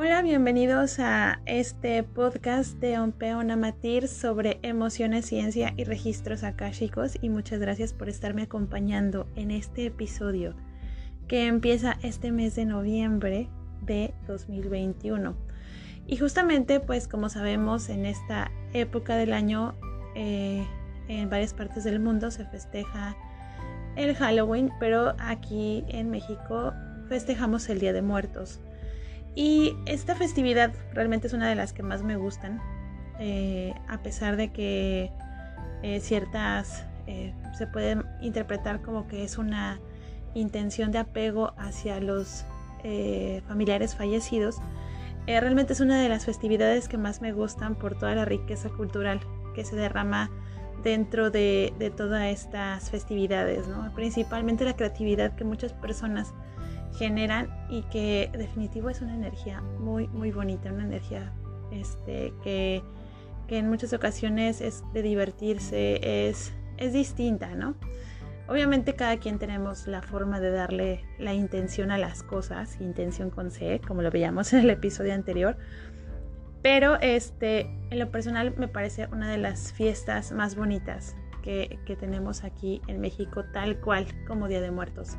Hola, bienvenidos a este podcast de Ompeona Matir sobre emociones, ciencia y registros chicos y muchas gracias por estarme acompañando en este episodio que empieza este mes de noviembre de 2021. Y justamente pues como sabemos en esta época del año eh, en varias partes del mundo se festeja el Halloween, pero aquí en México festejamos el Día de Muertos. Y esta festividad realmente es una de las que más me gustan, eh, a pesar de que eh, ciertas eh, se pueden interpretar como que es una intención de apego hacia los familiares fallecidos. realmente es una de las festividades que más me gustan por toda la riqueza cultural que se derrama dentro de, de todas estas festividades, ¿no? principalmente la creatividad que muchas personas generan y que definitivo es una energía muy, muy bonita, una energía este, que, que en muchas ocasiones es de divertirse, es, es distinta, ¿no? Obviamente cada quien tenemos la forma de darle la intención a las cosas, intención con C, como lo veíamos en el episodio anterior. Pero este, en lo personal me parece una de las fiestas más bonitas que, que tenemos aquí en México, tal cual como Día de Muertos.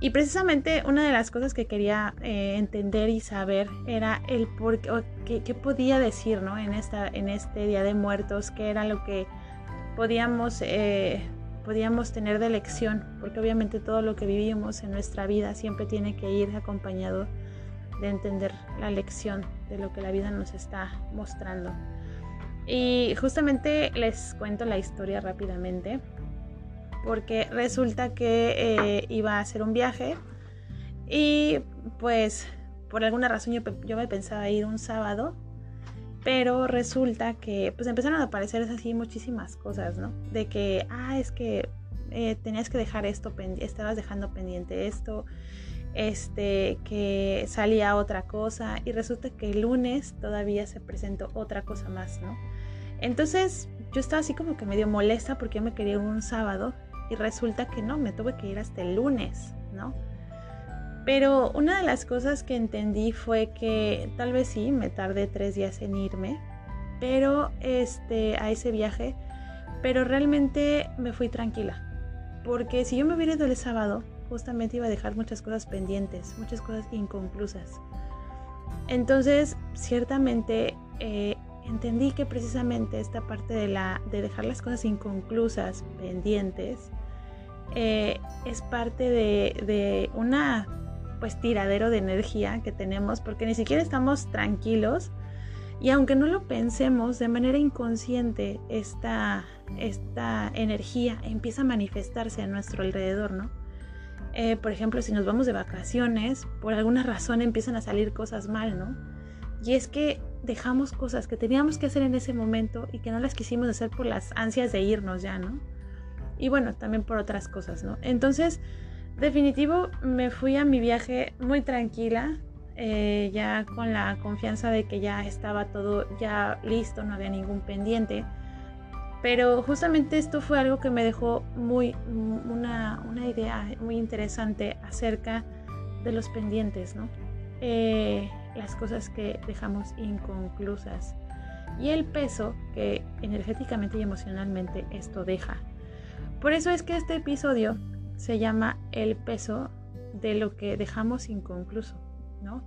Y precisamente una de las cosas que quería eh, entender y saber era el por qué, qué, podía decir ¿no? en, esta, en este Día de Muertos, qué era lo que podíamos, eh, podíamos tener de lección, porque obviamente todo lo que vivimos en nuestra vida siempre tiene que ir acompañado de entender la lección de lo que la vida nos está mostrando. Y justamente les cuento la historia rápidamente porque resulta que eh, iba a hacer un viaje y pues por alguna razón yo, me pensaba ir un sábado, pero resulta que pues empezaron a aparecer así muchísimas cosas, ¿no? De que, ah, es que eh, tenías que dejar esto, estabas dejando pendiente esto, este, que salía otra cosa y resulta que el lunes todavía se presentó otra cosa más, ¿no? Entonces yo estaba así como que medio molesta porque yo me quería un sábado y resulta que no, me tuve que ir hasta el lunes, ¿no? Pero una de las cosas que entendí fue que tal vez sí, me tardé tres días en irme, pero este, a ese viaje, pero realmente me fui tranquila. Porque si yo me hubiera ido el sábado, justamente iba a dejar muchas cosas pendientes, muchas cosas inconclusas. Entonces, ciertamente eh, entendí que precisamente esta parte de, la, de dejar las cosas inconclusas, pendientes, eh, es parte de, de, una pues tiradero de energía que tenemos porque ni siquiera estamos tranquilos y aunque no lo pensemos de manera inconsciente esta, esta energía empieza a manifestarse a nuestro alrededor, ¿no? Eh, por ejemplo, si nos vamos de vacaciones, por alguna razón empiezan a salir cosas mal, ¿no? Y es que dejamos cosas que teníamos que hacer en ese momento y que no las quisimos hacer por las ansias de irnos ya, ¿no? Y bueno, también por otras cosas, ¿no? Entonces, definitivo, me fui a mi viaje muy tranquila, eh, ya con la confianza de que ya estaba todo ya listo, no había ningún pendiente. Pero justamente esto fue algo que me dejó muy una, una idea muy interesante acerca de los pendientes, ¿no? Eh, las cosas que dejamos inconclusas y el peso que energéticamente y emocionalmente esto deja. Por eso es que este episodio se llama el peso de lo que dejamos inconcluso, ¿no?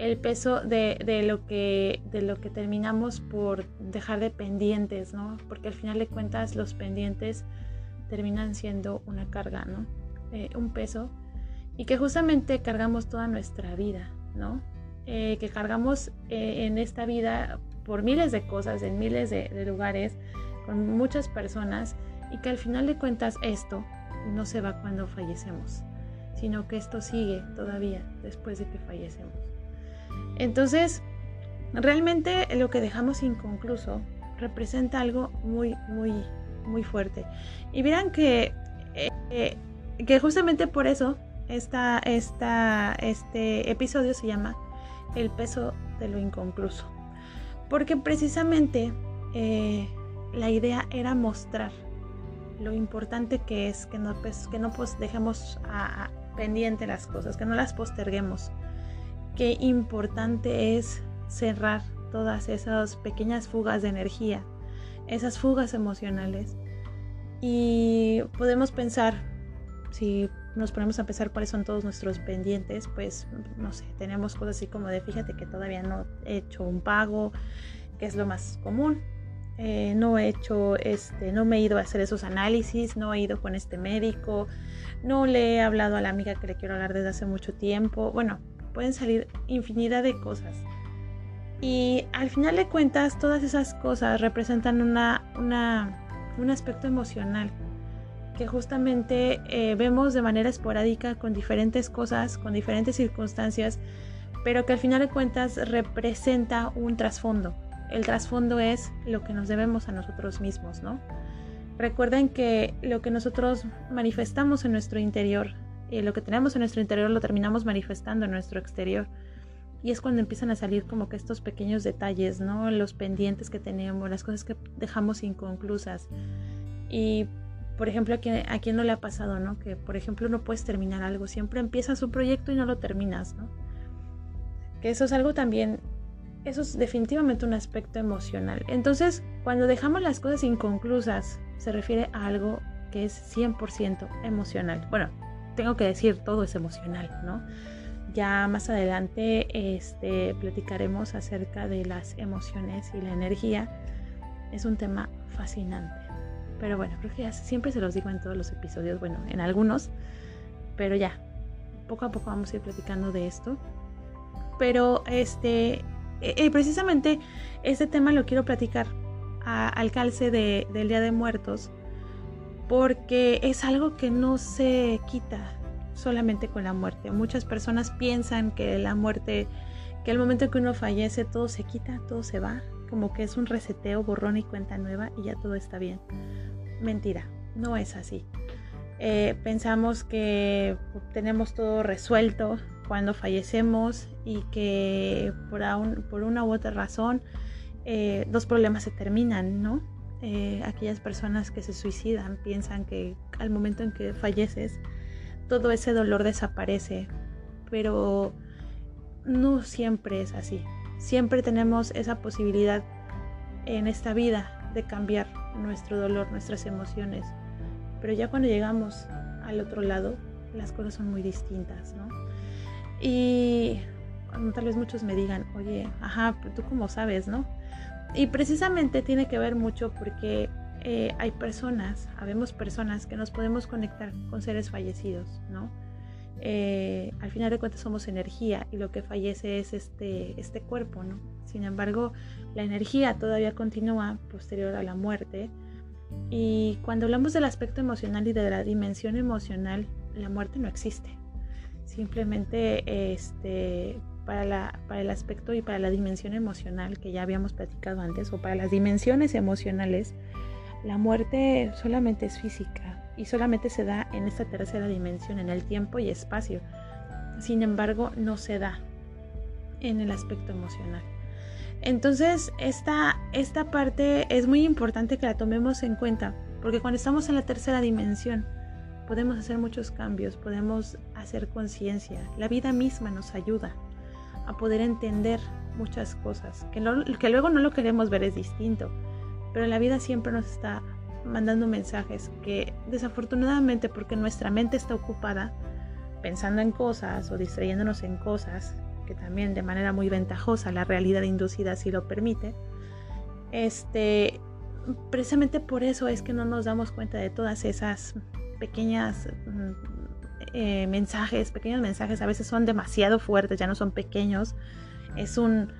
El peso de, de, lo que, de lo que terminamos por dejar de pendientes, ¿no? Porque al final de cuentas los pendientes terminan siendo una carga, ¿no? Eh, un peso y que justamente cargamos toda nuestra vida, ¿no? Eh, que cargamos eh, en esta vida por miles de cosas, en miles de, lugares, con muchas personas, y que al final de cuentas esto no se va cuando fallecemos, sino que esto sigue todavía después de que fallecemos. Entonces, realmente lo que dejamos inconcluso representa algo muy, muy, muy fuerte. Y verán que, eh, que justamente por eso esta, esta, este episodio se llama El peso de lo inconcluso. Porque precisamente eh, la idea era mostrar lo importante que es que no, pues, que no pues, dejemos pendiente las cosas, que no las posterguemos. Qué importante es cerrar todas esas pequeñas fugas de energía, esas fugas emocionales. Y podemos pensar, si nos ponemos a pensar cuáles son todos nuestros pendientes, pues no sé, tenemos cosas así como de fíjate que todavía no he hecho un pago, que es lo más común. Eh, no he hecho, este, no me he ido a hacer esos análisis, no he ido con este médico, no le he hablado a la amiga que le quiero hablar desde hace mucho tiempo. Bueno, pueden salir infinidad de cosas. Y al final de cuentas, todas esas cosas representan una, un aspecto emocional que justamente eh, vemos de manera esporádica con diferentes cosas, con diferentes circunstancias, pero que al final de cuentas representa un trasfondo. El trasfondo es lo que nos debemos a nosotros mismos, ¿no? Recuerden que lo que nosotros manifestamos en nuestro interior, y lo que tenemos en nuestro interior lo terminamos manifestando en nuestro exterior. Y es cuando empiezan a salir como que estos pequeños detalles, ¿no? Los pendientes que tenemos, las cosas que dejamos inconclusas. Y, por ejemplo, a quien, a no le ha pasado, ¿no? Que, por ejemplo, no puedes terminar algo. Siempre empiezas su proyecto y no lo terminas, ¿no? Que eso es algo también, eso es definitivamente un aspecto emocional. Entonces, cuando dejamos las cosas inconclusas, se refiere a algo que es 100% emocional. Bueno, tengo que decir, todo es emocional, ¿no? Ya más adelante este, platicaremos acerca de las emociones y la energía. Es un tema fascinante. Pero bueno, creo que ya siempre se los digo en todos los episodios, bueno, en algunos, pero ya, poco a poco vamos a ir platicando de esto. Pero este, e, e, precisamente este tema lo quiero platicar al calce del Día de Muertos, porque es algo que no se quita, solamente con la muerte. Muchas personas piensan que la muerte, que el momento que uno fallece todo se quita, todo se va, como que es un reseteo, borrón y cuenta nueva y ya todo está bien. Mentira, no es así. Eh, pensamos que tenemos todo resuelto cuando fallecemos y que por, una u otra razón eh, dos problemas se terminan, ¿no? Eh, aquellas personas que se suicidan piensan que al momento en que falleces todo ese dolor desaparece, pero no siempre es así. Siempre tenemos esa posibilidad en esta vida de cambiar nuestro dolor, nuestras emociones. Pero ya cuando llegamos al otro lado, las cosas son muy distintas, ¿no? Y tal vez muchos me digan, oye, ajá, pero tú cómo sabes, ¿no? Y precisamente tiene que ver mucho porque eh, hay personas, habemos personas que nos podemos conectar con seres fallecidos, ¿no? Eh, al final de cuentas somos energía y lo que fallece es este, este cuerpo, ¿no? Sin embargo, la energía todavía continúa posterior a la muerte. Y cuando hablamos del aspecto emocional y de la dimensión emocional, la muerte no existe. Simplemente este, para, la, para el aspecto y para la dimensión emocional que ya habíamos platicado antes, o para las dimensiones emocionales, la muerte solamente es física y solamente se da en esta tercera dimensión, en el tiempo y espacio. Sin embargo, no se da en el aspecto emocional. Entonces, esta, esta parte es muy importante que la tomemos en cuenta, porque cuando estamos en la tercera dimensión, podemos hacer muchos cambios, podemos hacer conciencia. La vida misma nos ayuda a poder entender muchas cosas, que, que luego no lo queremos ver es distinto pero la vida siempre nos está mandando mensajes que desafortunadamente porque nuestra mente está ocupada pensando en cosas o distrayéndonos en cosas, que también de manera muy ventajosa la realidad inducida sí lo permite, este, precisamente por eso es que no nos damos cuenta de todas esas pequeñas mm, eh, mensajes, pequeños mensajes, a veces son demasiado fuertes, ya no son pequeños, es un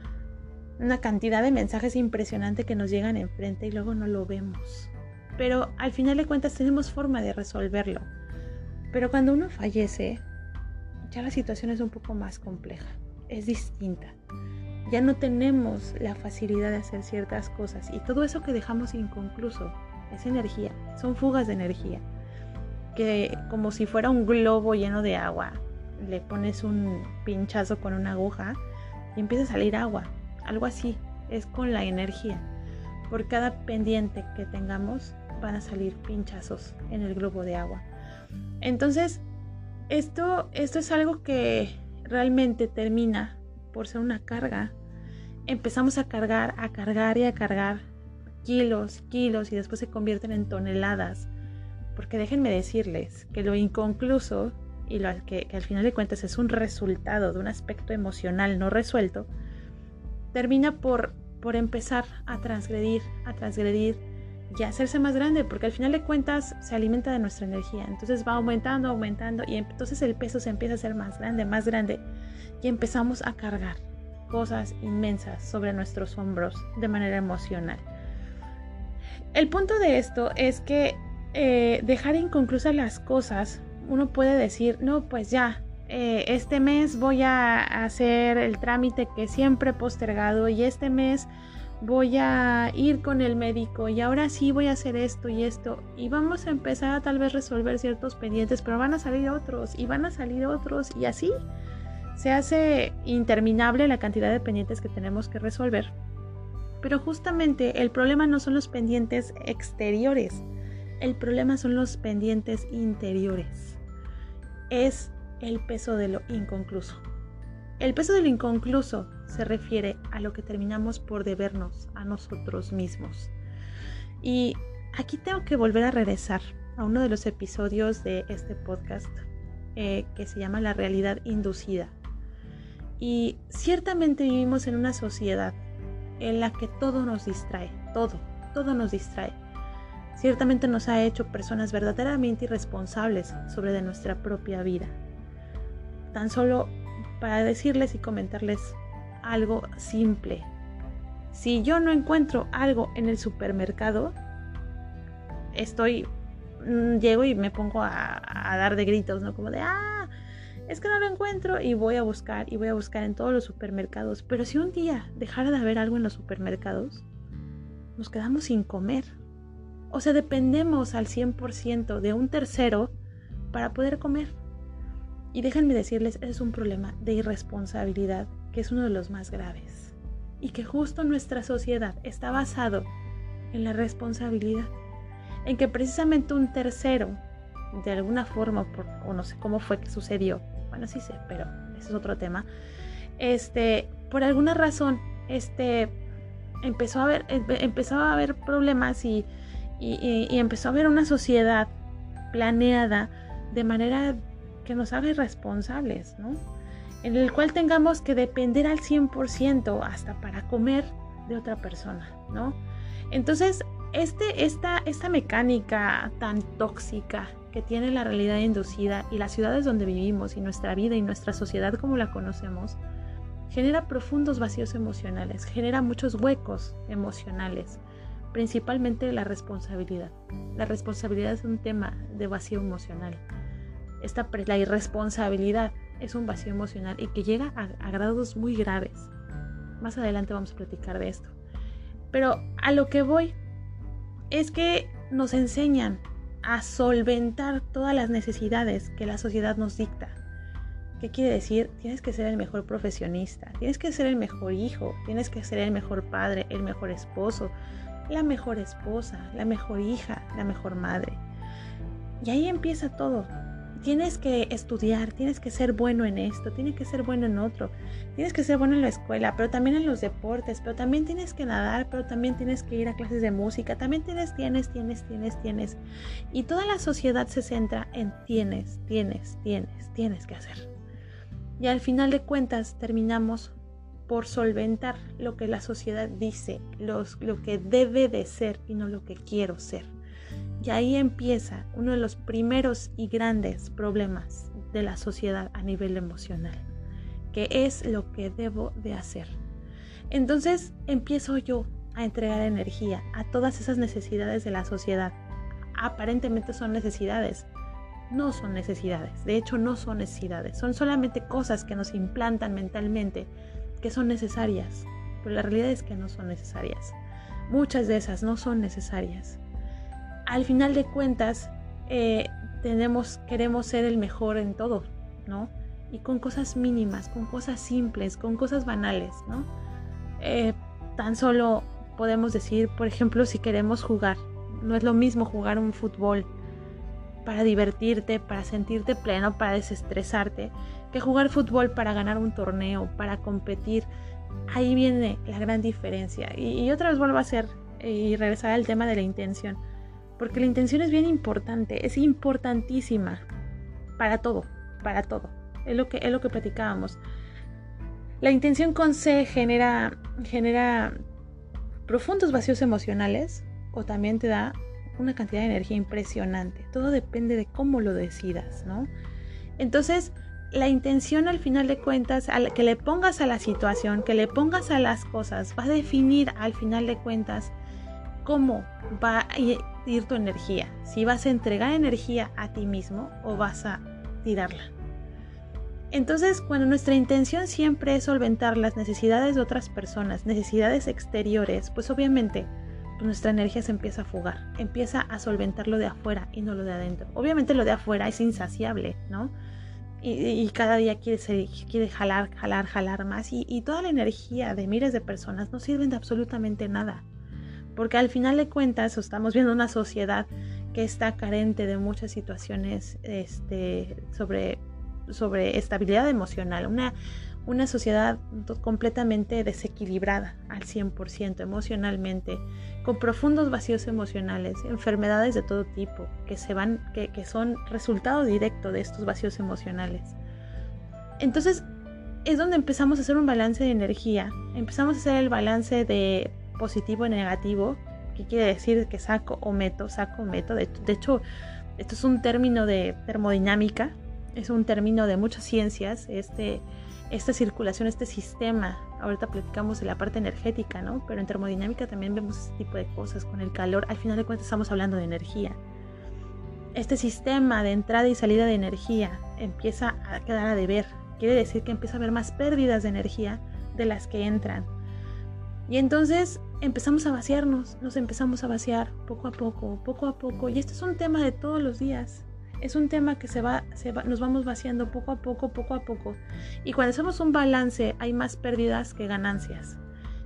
una cantidad de mensajes impresionante que nos llegan enfrente y luego no lo vemos. Pero al final de cuentas tenemos forma de resolverlo. Pero cuando uno fallece, ya la situación es un poco más compleja, es distinta. Ya no tenemos la facilidad de hacer ciertas cosas y todo eso que dejamos inconcluso es energía, son fugas de energía. Que como si fuera un globo lleno de agua, le pones un pinchazo con una aguja y empieza a salir agua algo así, es con la energía. Por cada pendiente que tengamos van a salir pinchazos en el globo de agua. Entonces, esto, esto es algo que realmente termina por ser una carga. Empezamos a cargar, a cargar y a cargar kilos, kilos y después se convierten en toneladas. Porque déjenme decirles que lo inconcluso y lo que, al final de cuentas es un resultado de un aspecto emocional no resuelto, termina por, por empezar a transgredir, a transgredir y a hacerse más grande, porque al final de cuentas se alimenta de nuestra energía. Entonces va aumentando, aumentando y entonces el peso se empieza a hacer más grande, más grande y empezamos a cargar cosas inmensas sobre nuestros hombros de manera emocional. El punto de esto es que eh, dejar inconclusas las cosas, uno puede decir, no, pues ya, eh, este mes voy a hacer el trámite que siempre he postergado y este mes voy a ir con el médico y ahora sí voy a hacer esto y esto y vamos a empezar a tal vez resolver ciertos pendientes, pero van a salir otros y van a salir otros y así se hace interminable la cantidad de pendientes que tenemos que resolver. Pero justamente el problema no son los pendientes exteriores, el problema son los pendientes interiores. Es el peso de lo inconcluso. El peso de lo inconcluso se refiere a lo que terminamos por debernos a nosotros mismos. Y aquí tengo que volver a regresar a uno de los episodios de este podcast eh, que se llama La realidad inducida. Y ciertamente vivimos en una sociedad en la que todo nos distrae, todo, todo nos distrae. Ciertamente nos ha hecho personas verdaderamente irresponsables sobre de nuestra propia vida. Tan solo para decirles y comentarles algo simple. Si yo no encuentro algo en el supermercado, estoy, mm, llego y me pongo a, dar de gritos, ¿no? Como de, ah, es que no lo encuentro y voy a buscar y voy a buscar en todos los supermercados. Pero si un día dejara de haber algo en los supermercados, nos quedamos sin comer. O sea, dependemos al 100% de un tercero para poder comer. Y déjenme decirles, es un problema de irresponsabilidad que es uno de los más graves. Y que justo nuestra sociedad está basado en la responsabilidad. En que precisamente un tercero, de alguna forma, o no sé cómo fue que sucedió, bueno, sí sé, pero ese es otro tema. Este, por alguna razón, este, empezó a haber, empezó a haber problemas y, y, empezó a haber una sociedad planeada de manera que nos haga irresponsables, ¿no? En el cual tengamos que depender al 100% hasta para comer de otra persona, ¿no? Entonces, este, esta, esta mecánica tan tóxica que tiene la realidad inducida y las ciudades donde vivimos y nuestra vida y nuestra sociedad como la conocemos, genera profundos vacíos emocionales, genera muchos huecos emocionales, principalmente la responsabilidad. La responsabilidad es un tema de vacío emocional. Esta, la irresponsabilidad es un vacío emocional y que llega a, a grados muy graves. Más adelante vamos a platicar de esto. Pero a lo que voy es que nos enseñan a solventar todas las necesidades que la sociedad nos dicta. ¿Qué quiere decir? Tienes que ser el mejor profesionista, tienes que ser el mejor hijo, tienes que ser el mejor padre, el mejor esposo, la mejor esposa, la mejor hija, la mejor madre. Y ahí empieza todo tienes que estudiar, tienes que ser bueno en esto, tienes que ser bueno en otro, tienes que ser bueno en la escuela, pero también en los deportes, pero también tienes que nadar, pero también tienes que ir a clases de música, también tienes, tienes, tienes, tienes, tienes. Y toda la sociedad se centra en tienes, tienes, tienes, tienes que hacer. Y al final de cuentas terminamos por solventar lo que la sociedad dice, los, lo que debe de ser y no lo que quiero ser. Y ahí empieza uno de los primeros y grandes problemas de la sociedad a nivel emocional, que es lo que debo de hacer. Entonces empiezo yo a entregar energía a todas esas necesidades de la sociedad. Aparentemente son necesidades, no son necesidades, de hecho no son necesidades, son solamente cosas que nos implantan mentalmente que son necesarias, pero la realidad es que no son necesarias. Muchas de esas no son necesarias al final de cuentas eh, queremos ser el mejor en todo, ¿no? Y con cosas mínimas, con cosas simples, con cosas banales, ¿no? Eh, tan solo podemos decir, por ejemplo, si queremos jugar, no es lo mismo jugar un fútbol para divertirte, para sentirte pleno, para desestresarte, que jugar fútbol para ganar un torneo, para competir. Ahí viene la gran diferencia. Y, otra vez vuelvo a hacer y regresar al tema de la intención. Porque la intención es bien importante, es importantísima para todo, para todo. Es lo que, es lo que platicábamos. La intención con C genera, genera profundos vacíos emocionales o también te da una cantidad de energía impresionante. Todo depende de cómo lo decidas, ¿no? Entonces, la intención al final de cuentas, que le pongas a la situación, que le pongas a las cosas, va a definir al final de cuentas cómo va a ir tu energía. Si vas a entregar energía a ti mismo o vas a tirarla. Entonces, cuando nuestra intención siempre es solventar las necesidades de otras personas, necesidades exteriores, pues obviamente pues nuestra energía se empieza a fugar, empieza a solventar lo de afuera y no lo de adentro. Obviamente lo de afuera es insaciable, ¿no? Y, cada día quiere, quiere jalar, jalar, jalar más y, y toda la energía de miles de personas no sirven de absolutamente nada. Porque al final de cuentas estamos viendo una sociedad que está carente de muchas situaciones este, sobre, sobre estabilidad emocional, una, una sociedad completamente desequilibrada al 100% emocionalmente, con profundos vacíos emocionales, enfermedades de todo tipo que, se van, que, que son resultado directo de estos vacíos emocionales. Entonces es donde empezamos a hacer un balance de energía, empezamos a hacer el balance de positivo y negativo, que quiere decir que saco o meto, saco o meto. De, de hecho, esto es un término de termodinámica, es un término de muchas ciencias, este esta circulación, este sistema. Ahorita platicamos de la parte energética, ¿no? Pero en termodinámica también vemos este tipo de cosas con el calor. Al final de cuentas estamos hablando de energía. Este sistema de entrada y salida de energía empieza a quedar a deber. Quiere decir que empieza a haber más pérdidas de energía de las que entran. Y entonces empezamos a vaciarnos, nos empezamos a vaciar poco a poco, poco a poco. Y este es un tema de todos los días es un tema que se va, se va, nos vamos vaciando poco a poco, poco a poco. Y cuando hacemos un balance hay más pérdidas que ganancias.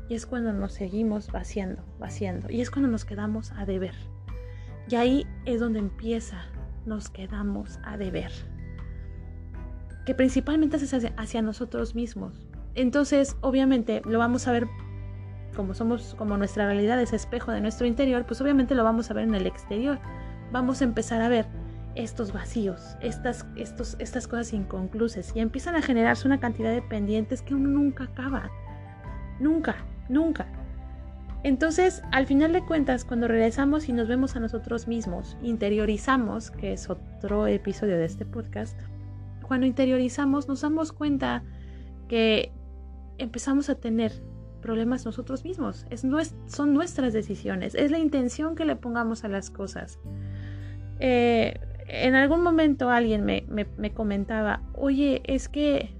Y es cuando nos seguimos vaciando, vaciando. Y es cuando nos quedamos a deber. Y ahí es donde empieza, nos quedamos a deber. Que principalmente es hacia, hacia nosotros mismos. Entonces, obviamente, lo vamos a ver como somos, como nuestra realidad es espejo de nuestro interior, pues obviamente lo vamos a ver en el exterior. Vamos a empezar a ver estos vacíos, estas, estos, estas cosas inconclusas y empiezan a generarse una cantidad de pendientes que nunca acaba. Nunca, nunca. Entonces, al final de cuentas, cuando regresamos y nos vemos a nosotros mismos, interiorizamos, que es otro episodio de este podcast, cuando interiorizamos nos damos cuenta que empezamos a tener problemas nosotros mismos. Es, son nuestras decisiones, es la intención que le pongamos a las cosas. Eh, en algún momento alguien me, comentaba, oye, es que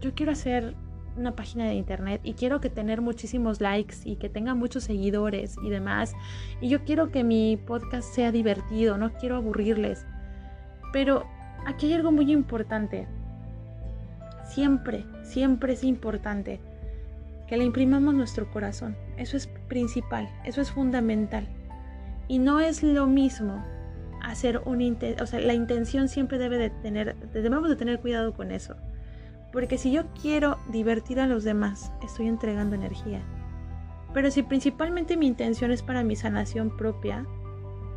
yo quiero hacer una página de internet y quiero que tener muchísimos likes y que tenga muchos seguidores y demás. Y yo quiero que mi podcast sea divertido, no quiero aburrirles. Pero aquí hay algo muy importante. Siempre, siempre es importante que le imprimamos nuestro corazón. Eso es principal, eso es fundamental. Y no es lo mismo hacer un o sea, la intención siempre debe de tener, debemos de tener cuidado con eso. Porque si yo quiero divertir a los demás, estoy entregando energía. Pero si principalmente mi intención es para mi sanación propia,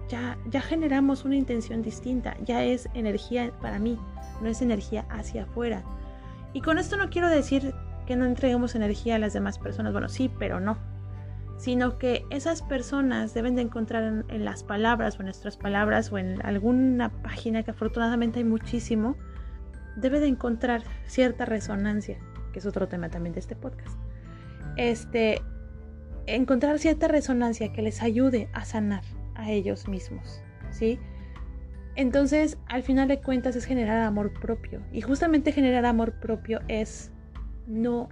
ya, ya generamos una intención distinta, ya es energía para mí, no es energía hacia afuera. Y con esto no quiero decir que no entreguemos energía a las demás personas, bueno, sí, pero no sino que esas personas deben de encontrar en, las palabras o en nuestras palabras o en alguna página que afortunadamente hay muchísimo, debe de encontrar cierta resonancia, que es otro tema también de este podcast. Este, encontrar cierta resonancia que les ayude a sanar a ellos mismos, ¿sí? Entonces, al final de cuentas es generar amor propio y justamente generar amor propio es no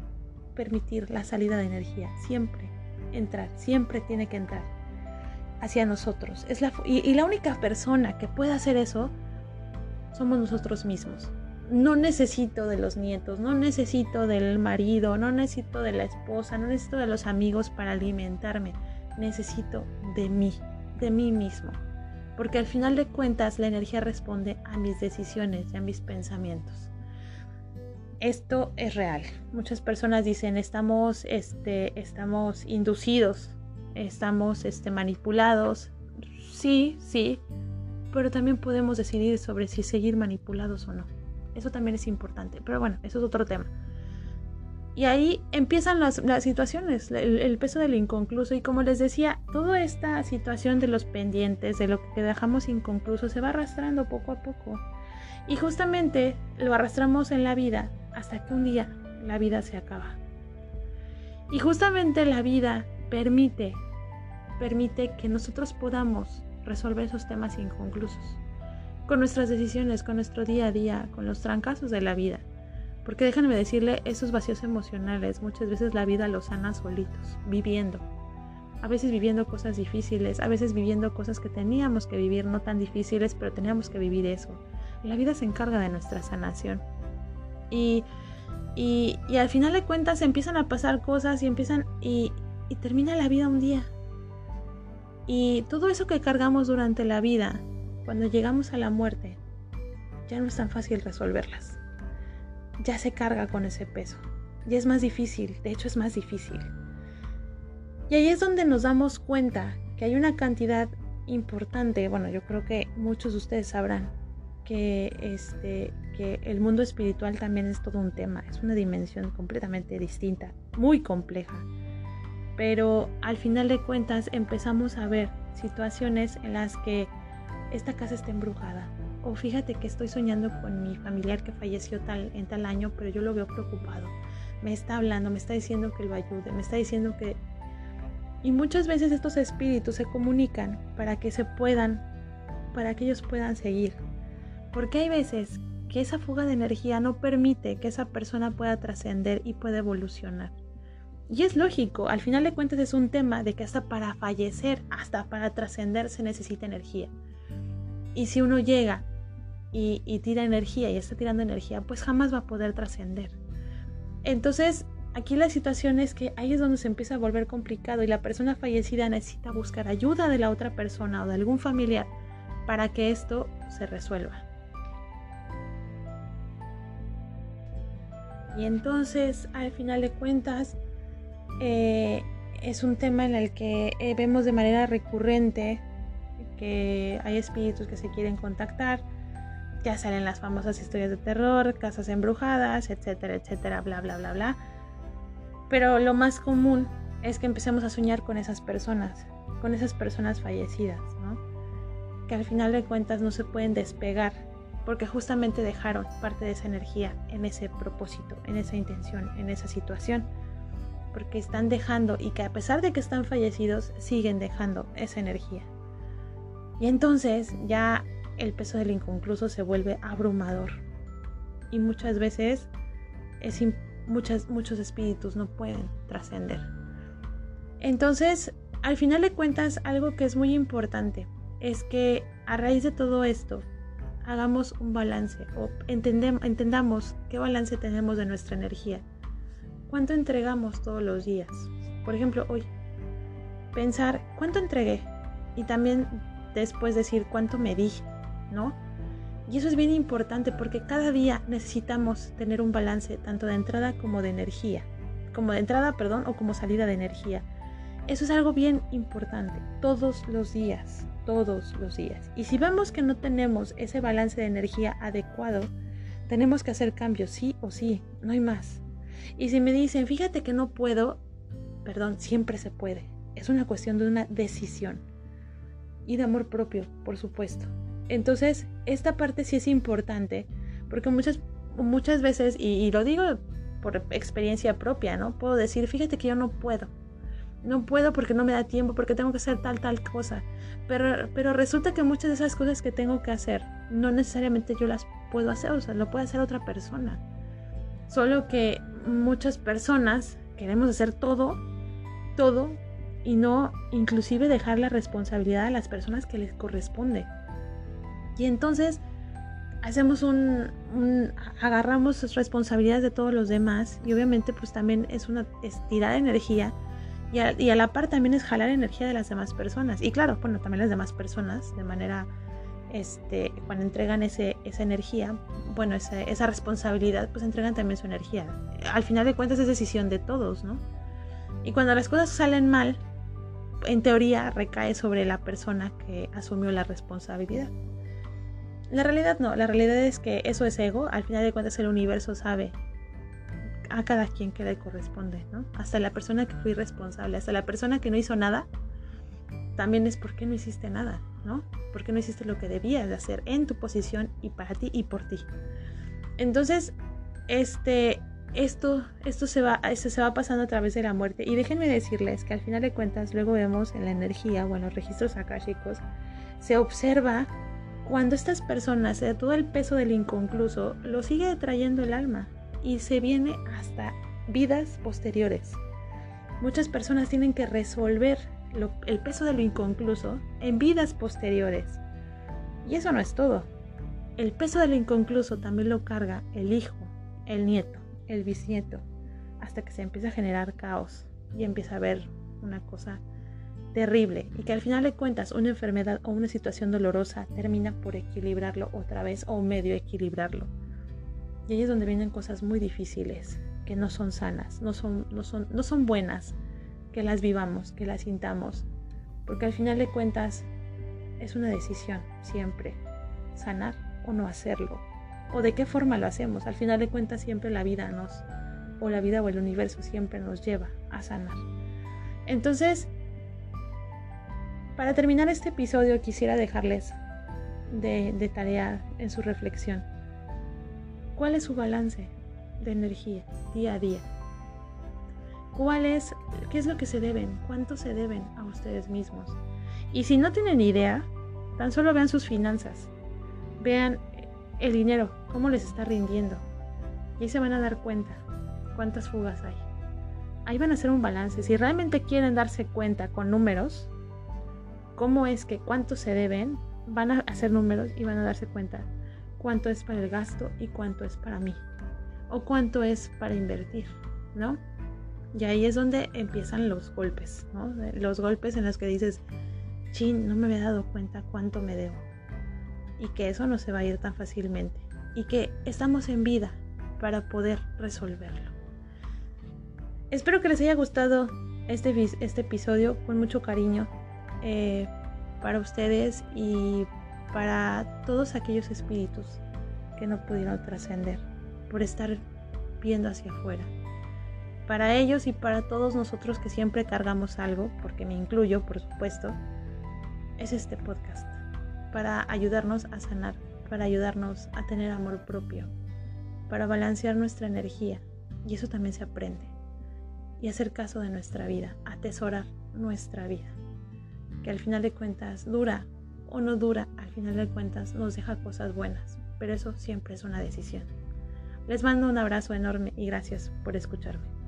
permitir la salida de energía, siempre entrar, siempre tiene que entrar hacia nosotros. Es la, y, la única persona que puede hacer eso somos nosotros mismos. No necesito de los nietos, no necesito del marido, no necesito de la esposa, no necesito de los amigos para alimentarme. Necesito de mí, de mí mismo, porque al final de cuentas la energía responde a mis decisiones y a mis pensamientos. Esto es real. Muchas personas dicen estamos, este, estamos inducidos, estamos este, manipulados. Sí, sí, pero también podemos decidir sobre si seguir manipulados o no. Eso también es importante, pero bueno, eso es otro tema. Y ahí empiezan las, situaciones, el, peso del inconcluso. Y como les decía, toda esta situación de los pendientes, de lo que dejamos inconcluso, se va arrastrando poco a poco. Y justamente lo arrastramos en la vida hasta que un día la vida se acaba. Y justamente la vida permite, permite que nosotros podamos resolver esos temas inconclusos. Con nuestras decisiones, con nuestro día a día, con los trancazos de la vida. Porque déjenme decirle, esos vacíos emocionales muchas veces la vida los sana solitos, viviendo. A veces viviendo cosas difíciles, a veces viviendo cosas que teníamos que vivir, no tan difíciles, pero teníamos que vivir eso. La vida se encarga de nuestra sanación. Y, y, al final de cuentas empiezan a pasar cosas y empiezan y, y termina la vida un día. Y todo eso que cargamos durante la vida, cuando llegamos a la muerte, ya no es tan fácil resolverlas ya se carga con ese peso. Y es más difícil, de hecho es más difícil. Y ahí es donde nos damos cuenta que hay una cantidad importante, bueno, yo creo que muchos de ustedes sabrán que, este, que el mundo espiritual también es todo un tema, es una dimensión completamente distinta, muy compleja. Pero al final de cuentas empezamos a ver situaciones en las que esta casa está embrujada, o fíjate que estoy soñando con mi familiar que falleció tal, en tal año, pero yo lo veo preocupado. Me está hablando, me está diciendo que lo ayude, me está diciendo que... Y muchas veces estos espíritus se comunican para que se puedan, para que ellos puedan seguir. Porque hay veces que esa fuga de energía no permite que esa persona pueda trascender y pueda evolucionar. Y es lógico, al final de cuentas es un tema de que hasta para fallecer, hasta para trascender se necesita energía. Y si uno llega y, tira energía y está tirando energía, pues jamás va a poder trascender. Entonces, aquí la situación es que ahí es donde se empieza a volver complicado y la persona fallecida necesita buscar ayuda de la otra persona o de algún familiar para que esto se resuelva. Y entonces, al final de cuentas, eh, es un tema en el que eh, vemos de manera recurrente que hay espíritus que se quieren contactar, ya salen las famosas historias de terror, casas embrujadas, etcétera, etcétera, bla, bla, bla, bla. Pero lo más común es que empecemos a soñar con esas personas, con esas personas fallecidas, ¿no? Que al final de cuentas no se pueden despegar porque justamente dejaron parte de esa energía en ese propósito, en esa intención, en esa situación. Porque están dejando y que a pesar de que están fallecidos, siguen dejando esa energía. Y entonces ya el peso del inconcluso se vuelve abrumador. Y muchas veces es muchas, muchos espíritus no pueden trascender. Entonces, al final de cuentas, algo que es muy importante es que a raíz de todo esto, hagamos un balance o entendamos qué balance tenemos de nuestra energía. ¿Cuánto entregamos todos los días? Por ejemplo, hoy, pensar cuánto entregué y también después decir cuánto me di, ¿no? Y eso es bien importante porque cada día necesitamos tener un balance tanto de entrada como de energía, como de entrada, perdón, o como salida de energía. Eso es algo bien importante, todos los días, todos los días. Y si vemos que no tenemos ese balance de energía adecuado, tenemos que hacer cambios, sí o sí, no hay más. Y si me dicen, fíjate que no puedo, perdón, siempre se puede. Es una cuestión de una decisión y de amor propio, por supuesto. Entonces, esta parte sí es importante, porque muchas, muchas veces, y, lo digo por experiencia propia, ¿no? Puedo decir, fíjate que yo no puedo. No puedo porque no me da tiempo, porque tengo que hacer tal, tal cosa. Pero, pero resulta que muchas de esas cosas que tengo que hacer, no necesariamente yo las puedo hacer, o sea, lo puede hacer otra persona. Solo que muchas personas queremos hacer todo, todo, y no inclusive dejar la responsabilidad a las personas que les corresponde. Y entonces hacemos un, agarramos responsabilidades de todos los demás y obviamente pues también es una estirada de energía Y a, la par también es jalar energía de las demás personas. Y claro, bueno, también las demás personas, de manera, este, cuando entregan ese, esa energía, bueno, esa, esa responsabilidad, pues entregan también su energía. Al final de cuentas es decisión de todos, ¿no? Y cuando las cosas salen mal, en teoría recae sobre la persona que asumió la responsabilidad. La realidad no, la realidad es que eso es ego, al final de cuentas el universo sabe a cada quien que le corresponde, ¿no? Hasta la persona que fue irresponsable, hasta la persona que no hizo nada, también es porque no hiciste nada, ¿no? Porque no hiciste lo que debías de hacer en tu posición y para ti y por ti. Entonces, este, esto, esto se va, esto se va pasando a través de la muerte. Y déjenme decirles que al final de cuentas, luego vemos en la energía o en los registros akáshicos, se observa cuando estas personas, todo el peso del inconcluso, lo sigue trayendo el alma y se viene hasta vidas posteriores. Muchas personas tienen que resolver el peso de lo inconcluso en vidas posteriores. Y eso no es todo. El peso de lo inconcluso también lo carga el hijo, el nieto, el bisnieto, hasta que se empieza a generar caos y empieza a haber una cosa terrible y que al final de cuentas una enfermedad o una situación dolorosa termina por equilibrarlo otra vez o medio equilibrarlo. Y ahí es donde vienen cosas muy difíciles, que no son sanas, no son, no son, no son buenas, que las vivamos, que las sintamos. Porque al final de cuentas es una decisión siempre, sanar o no hacerlo. O de qué forma lo hacemos. Al final de cuentas siempre la vida nos, o la vida o el universo siempre nos lleva a sanar. Entonces, para terminar este episodio quisiera dejarles de, de tarea en su reflexión ¿Cuál es su balance de energía día a día? ¿Cuál es, qué es lo que se deben? ¿Cuánto se deben a ustedes mismos? Y si no tienen idea, tan solo vean sus finanzas. Vean el dinero, cómo les está rindiendo. Y ahí se van a dar cuenta cuántas fugas hay. Ahí van a hacer un balance. Si realmente quieren darse cuenta con números, cómo es que cuánto se deben, van a hacer números y van a darse cuenta cuánto es para el gasto y cuánto es para mí. O cuánto es para invertir, ¿no? Y ahí es donde empiezan los golpes, ¿no? Los golpes en los que dices, chin, no me había dado cuenta cuánto me debo. Y que eso no se va a ir tan fácilmente. Y que estamos en vida para poder resolverlo. Espero que les haya gustado este, este episodio con mucho cariño eh, para ustedes y para todos aquellos espíritus que no pudieron trascender por estar viendo hacia afuera. Para ellos y para todos nosotros que siempre cargamos algo, porque me incluyo, por supuesto, es este podcast, para ayudarnos a sanar, para ayudarnos a tener amor propio, para balancear nuestra energía, y eso también se aprende, y hacer caso de nuestra vida, atesorar nuestra vida, que al final de cuentas dura o no dura, al final de cuentas nos deja cosas buenas, pero eso siempre es una decisión. Les mando un abrazo enorme y gracias por escucharme.